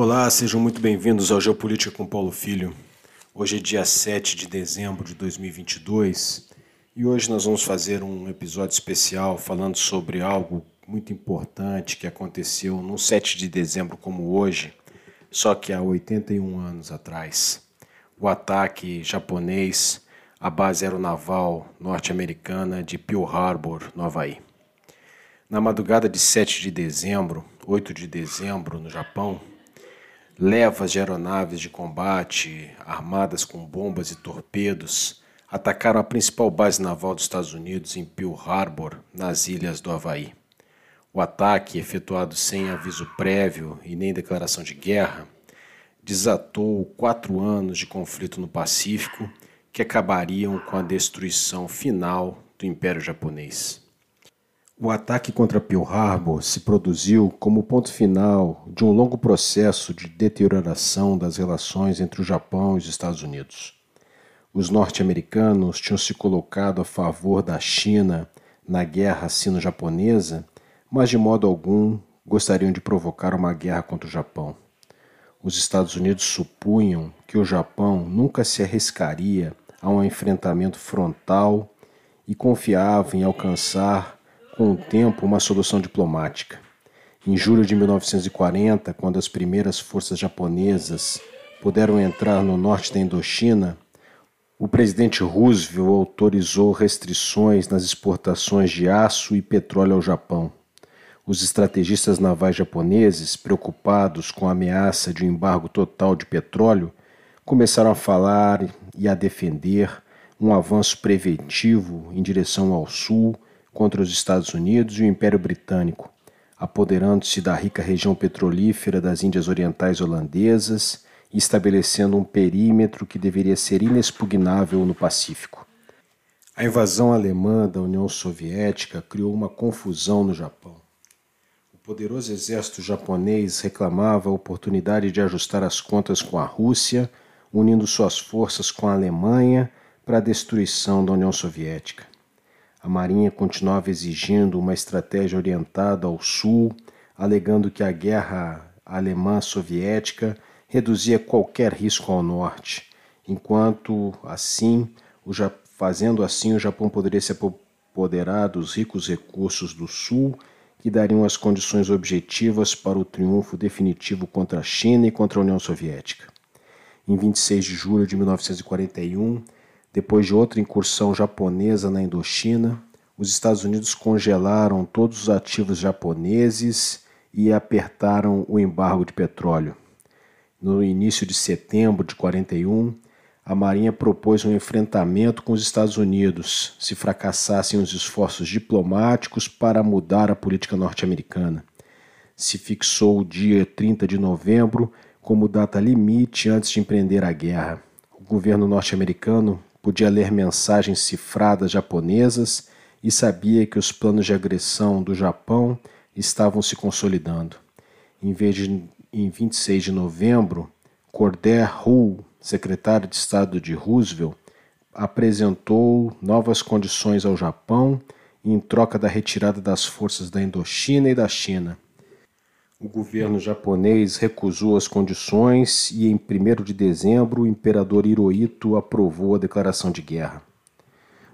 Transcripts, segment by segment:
Olá, sejam muito bem-vindos ao Geopolítica com Paulo Filho. Hoje é dia 7 de dezembro de 2022 e hoje nós vamos fazer um episódio especial falando sobre algo muito importante que aconteceu no 7 de dezembro como hoje, só que há 81 anos atrás. O ataque japonês à base aeronaval norte-americana de Pearl Harbor, no Havaí. Na madrugada de 7 de dezembro, 8 de dezembro, no Japão, Levas de aeronaves de combate, armadas com bombas e torpedos, atacaram a principal base naval dos Estados Unidos em Pearl Harbor, nas ilhas do Havaí. O ataque, efetuado sem aviso prévio e nem declaração de guerra, desatou quatro anos de conflito no Pacífico que acabariam com a destruição final do Império Japonês. O ataque contra Pearl Harbor se produziu como ponto final de um longo processo de deterioração das relações entre o Japão e os Estados Unidos. Os norte-americanos tinham se colocado a favor da China na guerra sino-japonesa, mas de modo algum gostariam de provocar uma guerra contra o Japão. Os Estados Unidos supunham que o Japão nunca se arriscaria a um enfrentamento frontal e confiavam em alcançar com o tempo, uma solução diplomática. Em julho de 1940, quando as primeiras forças japonesas puderam entrar no norte da Indochina, o presidente Roosevelt autorizou restrições nas exportações de aço e petróleo ao Japão. Os estrategistas navais japoneses, preocupados com a ameaça de um embargo total de petróleo, começaram a falar e a defender um avanço preventivo em direção ao sul contra os Estados Unidos e o Império Britânico, apoderando-se da rica região petrolífera das Índias Orientais Holandesas e estabelecendo um perímetro que deveria ser inexpugnável no Pacífico. A invasão alemã da União Soviética criou uma confusão no Japão. O poderoso exército japonês reclamava a oportunidade de ajustar as contas com a Rússia, unindo suas forças com a Alemanha para a destruição da União Soviética. A Marinha continuava exigindo uma estratégia orientada ao sul, alegando que a guerra alemã-soviética reduzia qualquer risco ao norte, enquanto assim, fazendo assim, o Japão poderia se apoderar dos ricos recursos do sul que dariam as condições objetivas para o triunfo definitivo contra a China e contra a União Soviética. Em 26 de julho de 1941, depois de outra incursão japonesa na Indochina, os Estados Unidos congelaram todos os ativos japoneses e apertaram o embargo de petróleo. No início de setembro de 41, a Marinha propôs um enfrentamento com os Estados Unidos se fracassassem os esforços diplomáticos para mudar a política norte-americana. Se fixou o dia 30 de novembro como data limite antes de empreender a guerra. O governo norte-americano podia ler mensagens cifradas japonesas e sabia que os planos de agressão do Japão estavam se consolidando. Em vez de em 26 de novembro, Cordell Hull, secretário de Estado de Roosevelt, apresentou novas condições ao Japão em troca da retirada das forças da Indochina e da China. O governo japonês recusou as condições e, em 1 de dezembro, o imperador Hirohito aprovou a declaração de guerra.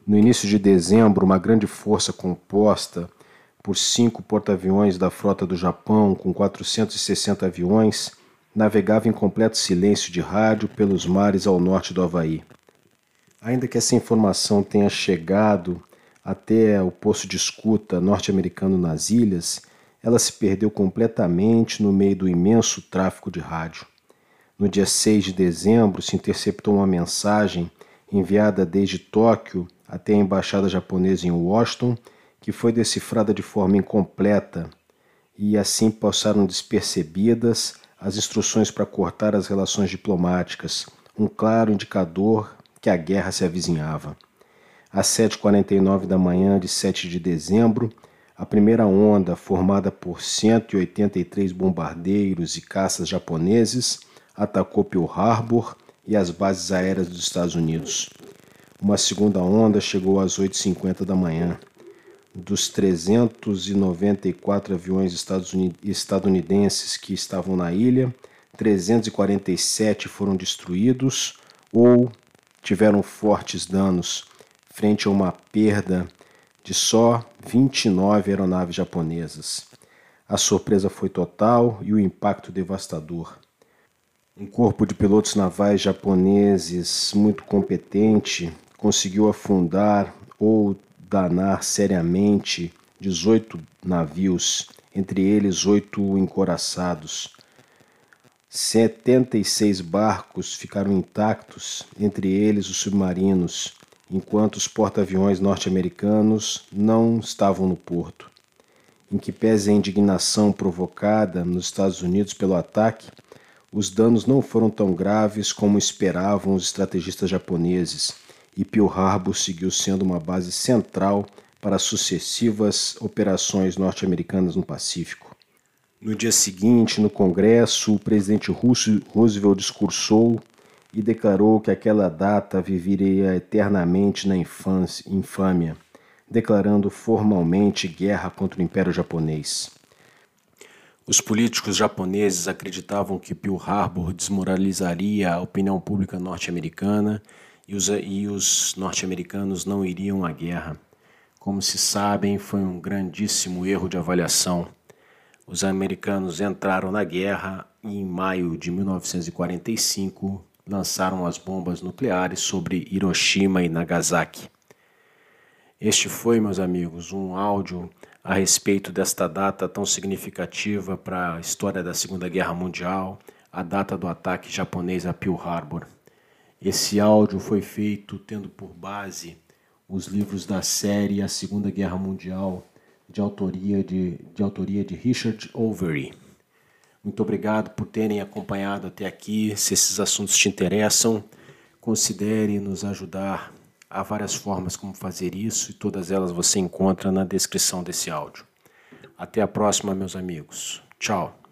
No início de dezembro, uma grande força composta por cinco porta-aviões da frota do Japão, com 460 aviões, navegava em completo silêncio de rádio pelos mares ao norte do Havaí. Ainda que essa informação tenha chegado até o posto de escuta norte-americano nas ilhas, ela se perdeu completamente no meio do imenso tráfego de rádio. No dia 6 de dezembro, se interceptou uma mensagem enviada desde Tóquio até a embaixada japonesa em Washington, que foi decifrada de forma incompleta e assim passaram despercebidas as instruções para cortar as relações diplomáticas, um claro indicador que a guerra se avizinhava. Às 7h49 da manhã de 7 de dezembro, a primeira onda, formada por 183 bombardeiros e caças japoneses, atacou Pearl Harbor e as bases aéreas dos Estados Unidos. Uma segunda onda chegou às 8h50 da manhã. Dos 394 aviões estadunidenses que estavam na ilha, 347 foram destruídos ou tiveram fortes danos frente a uma perda de só 29 aeronaves japonesas. A surpresa foi total e o impacto devastador. Um corpo de pilotos navais japoneses muito competente conseguiu afundar ou danar seriamente 18 navios, entre eles oito encoraçados. 76 barcos ficaram intactos, entre eles os submarinos, enquanto os porta-aviões norte-americanos não estavam no porto. Em que pese a indignação provocada nos Estados Unidos pelo ataque, os danos não foram tão graves como esperavam os estrategistas japoneses, e Pearl Harbor seguiu sendo uma base central para sucessivas operações norte-americanas no Pacífico. No dia seguinte, no Congresso, o presidente Roosevelt discursou e declarou que aquela data viveria eternamente na infâmia, declarando formalmente guerra contra o Império Japonês. Os políticos japoneses acreditavam que Pearl Harbor desmoralizaria a opinião pública norte-americana e os, e os norte-americanos não iriam à guerra. Como se sabem, foi um grandíssimo erro de avaliação. Os americanos entraram na guerra e, em maio de 1945, lançaram as bombas nucleares sobre Hiroshima e Nagasaki. Este foi, meus amigos, um áudio a respeito desta data tão significativa para a história da Segunda Guerra Mundial, a data do ataque japonês a Pearl Harbor. Esse áudio foi feito tendo por base os livros da série A Segunda Guerra Mundial, de autoria de, de, autoria de Richard Overy. Muito obrigado por terem acompanhado até aqui. Se esses assuntos te interessam, considere nos ajudar. Há várias formas como fazer isso e todas elas você encontra na descrição desse áudio. Até a próxima, meus amigos. Tchau.